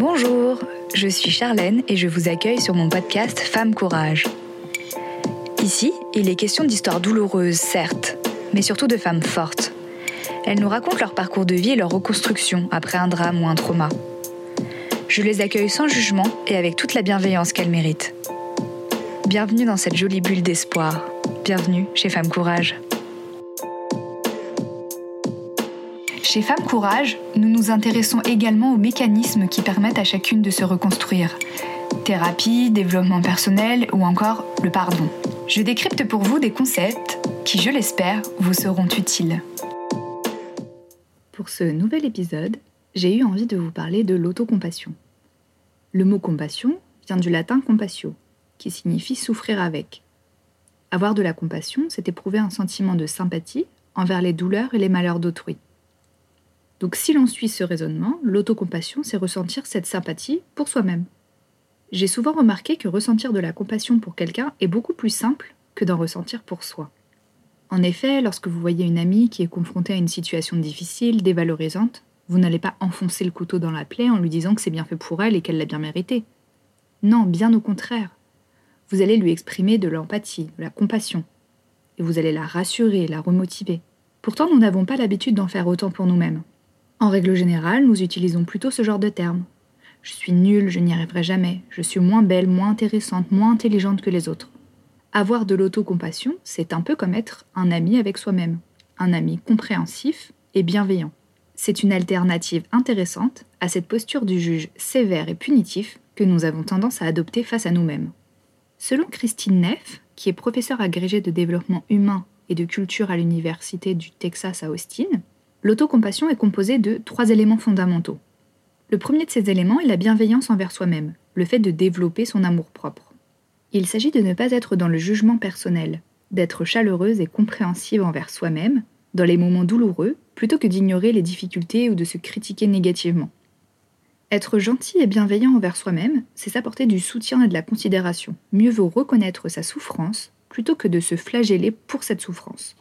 Bonjour, je suis Charlène et je vous accueille sur mon podcast Femme Courage. Ici, il est question d'histoires douloureuses, certes, mais surtout de femmes fortes. Elles nous racontent leur parcours de vie et leur reconstruction après un drame ou un trauma. Je les accueille sans jugement et avec toute la bienveillance qu'elles méritent. Bienvenue dans cette jolie bulle d'espoir. Bienvenue chez Femme Courage. Chez Femme Courage, nous nous intéressons également aux mécanismes qui permettent à chacune de se reconstruire. Thérapie, développement personnel ou encore le pardon. Je décrypte pour vous des concepts qui, je l'espère, vous seront utiles. Pour ce nouvel épisode, j'ai eu envie de vous parler de l'autocompassion. Le mot compassion vient du latin compassio, qui signifie souffrir avec. Avoir de la compassion, c'est éprouver un sentiment de sympathie envers les douleurs et les malheurs d'autrui. Donc si l'on suit ce raisonnement, l'autocompassion, c'est ressentir cette sympathie pour soi-même. J'ai souvent remarqué que ressentir de la compassion pour quelqu'un est beaucoup plus simple que d'en ressentir pour soi. En effet, lorsque vous voyez une amie qui est confrontée à une situation difficile, dévalorisante, vous n'allez pas enfoncer le couteau dans la plaie en lui disant que c'est bien fait pour elle et qu'elle l'a bien mérité. Non, bien au contraire. Vous allez lui exprimer de l'empathie, de la compassion. Et vous allez la rassurer, la remotiver. Pourtant, nous n'avons pas l'habitude d'en faire autant pour nous-mêmes. En règle générale, nous utilisons plutôt ce genre de termes. Je suis nulle, je n'y arriverai jamais, je suis moins belle, moins intéressante, moins intelligente que les autres. Avoir de l'autocompassion, c'est un peu comme être un ami avec soi-même, un ami compréhensif et bienveillant. C'est une alternative intéressante à cette posture du juge sévère et punitif que nous avons tendance à adopter face à nous-mêmes. Selon Christine Neff, qui est professeure agrégée de développement humain et de culture à l'Université du Texas à Austin, L'autocompassion est composée de trois éléments fondamentaux. Le premier de ces éléments est la bienveillance envers soi-même, le fait de développer son amour-propre. Il s'agit de ne pas être dans le jugement personnel, d'être chaleureuse et compréhensive envers soi-même, dans les moments douloureux, plutôt que d'ignorer les difficultés ou de se critiquer négativement. Être gentil et bienveillant envers soi-même, c'est s'apporter du soutien et de la considération. Mieux vaut reconnaître sa souffrance plutôt que de se flageller pour cette souffrance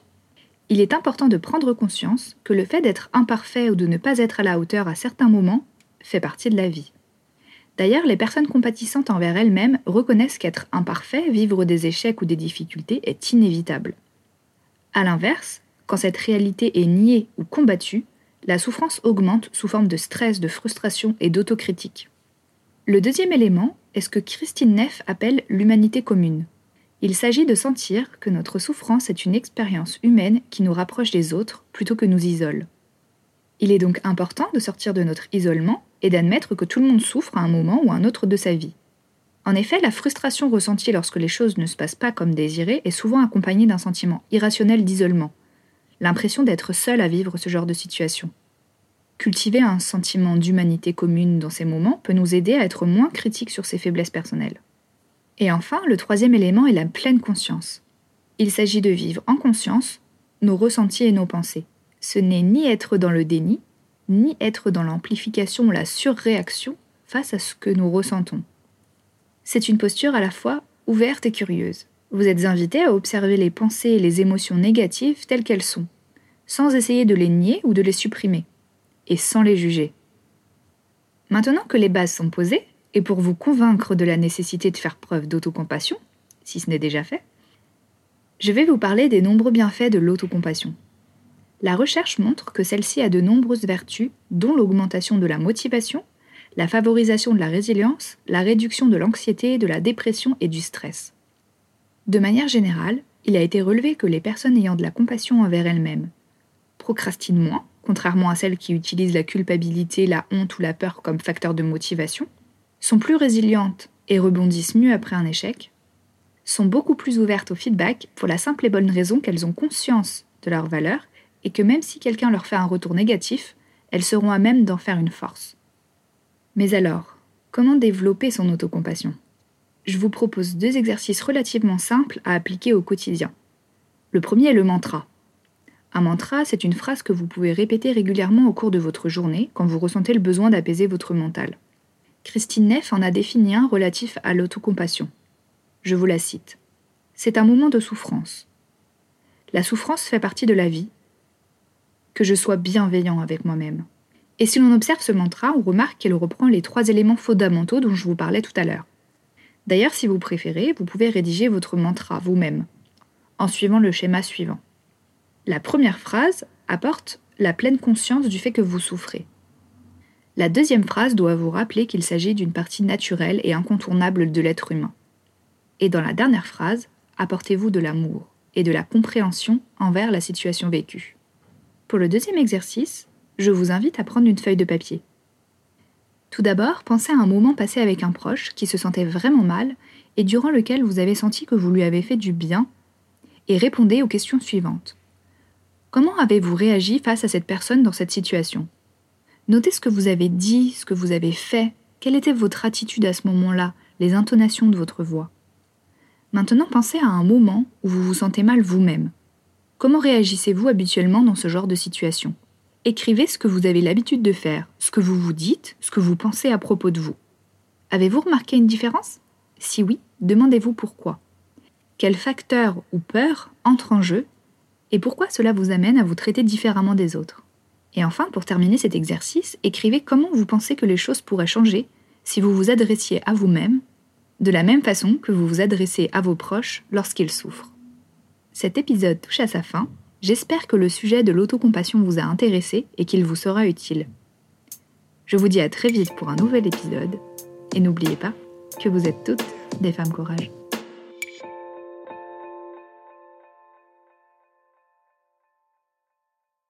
il est important de prendre conscience que le fait d'être imparfait ou de ne pas être à la hauteur à certains moments fait partie de la vie. D'ailleurs, les personnes compatissantes envers elles-mêmes reconnaissent qu'être imparfait, vivre des échecs ou des difficultés est inévitable. A l'inverse, quand cette réalité est niée ou combattue, la souffrance augmente sous forme de stress, de frustration et d'autocritique. Le deuxième élément est ce que Christine Neff appelle l'humanité commune. Il s'agit de sentir que notre souffrance est une expérience humaine qui nous rapproche des autres plutôt que nous isole. Il est donc important de sortir de notre isolement et d'admettre que tout le monde souffre à un moment ou un autre de sa vie. En effet, la frustration ressentie lorsque les choses ne se passent pas comme désiré est souvent accompagnée d'un sentiment irrationnel d'isolement, l'impression d'être seul à vivre ce genre de situation. Cultiver un sentiment d'humanité commune dans ces moments peut nous aider à être moins critiques sur ses faiblesses personnelles. Et enfin, le troisième élément est la pleine conscience. Il s'agit de vivre en conscience nos ressentis et nos pensées. Ce n'est ni être dans le déni, ni être dans l'amplification ou la surréaction face à ce que nous ressentons. C'est une posture à la fois ouverte et curieuse. Vous êtes invité à observer les pensées et les émotions négatives telles qu'elles sont, sans essayer de les nier ou de les supprimer, et sans les juger. Maintenant que les bases sont posées, et pour vous convaincre de la nécessité de faire preuve d'autocompassion, si ce n'est déjà fait, je vais vous parler des nombreux bienfaits de l'autocompassion. La recherche montre que celle-ci a de nombreuses vertus, dont l'augmentation de la motivation, la favorisation de la résilience, la réduction de l'anxiété, de la dépression et du stress. De manière générale, il a été relevé que les personnes ayant de la compassion envers elles-mêmes procrastinent moins, contrairement à celles qui utilisent la culpabilité, la honte ou la peur comme facteur de motivation, sont plus résilientes et rebondissent mieux après un échec, sont beaucoup plus ouvertes au feedback pour la simple et bonne raison qu'elles ont conscience de leur valeur et que même si quelqu'un leur fait un retour négatif, elles seront à même d'en faire une force. Mais alors, comment développer son autocompassion? Je vous propose deux exercices relativement simples à appliquer au quotidien. Le premier est le mantra. Un mantra, c'est une phrase que vous pouvez répéter régulièrement au cours de votre journée quand vous ressentez le besoin d'apaiser votre mental. Christine Neff en a défini un relatif à l'autocompassion. Je vous la cite. C'est un moment de souffrance. La souffrance fait partie de la vie. Que je sois bienveillant avec moi-même. Et si l'on observe ce mantra, on remarque qu'elle reprend les trois éléments fondamentaux dont je vous parlais tout à l'heure. D'ailleurs, si vous préférez, vous pouvez rédiger votre mantra vous-même, en suivant le schéma suivant. La première phrase apporte la pleine conscience du fait que vous souffrez. La deuxième phrase doit vous rappeler qu'il s'agit d'une partie naturelle et incontournable de l'être humain. Et dans la dernière phrase, apportez-vous de l'amour et de la compréhension envers la situation vécue. Pour le deuxième exercice, je vous invite à prendre une feuille de papier. Tout d'abord, pensez à un moment passé avec un proche qui se sentait vraiment mal et durant lequel vous avez senti que vous lui avez fait du bien et répondez aux questions suivantes. Comment avez-vous réagi face à cette personne dans cette situation? Notez ce que vous avez dit, ce que vous avez fait, quelle était votre attitude à ce moment-là, les intonations de votre voix? Maintenant, pensez à un moment où vous vous sentez mal vous-même. Comment réagissez-vous habituellement dans ce genre de situation? Écrivez ce que vous avez l'habitude de faire, ce que vous vous dites, ce que vous pensez à propos de vous. Avez-vous remarqué une différence? Si oui, demandez-vous pourquoi. Quel facteur ou peur entre en jeu et pourquoi cela vous amène à vous traiter différemment des autres? Et enfin, pour terminer cet exercice, écrivez comment vous pensez que les choses pourraient changer si vous vous adressiez à vous-même de la même façon que vous vous adressez à vos proches lorsqu'ils souffrent. Cet épisode touche à sa fin. J'espère que le sujet de l'autocompassion vous a intéressé et qu'il vous sera utile. Je vous dis à très vite pour un nouvel épisode et n'oubliez pas que vous êtes toutes des femmes courage.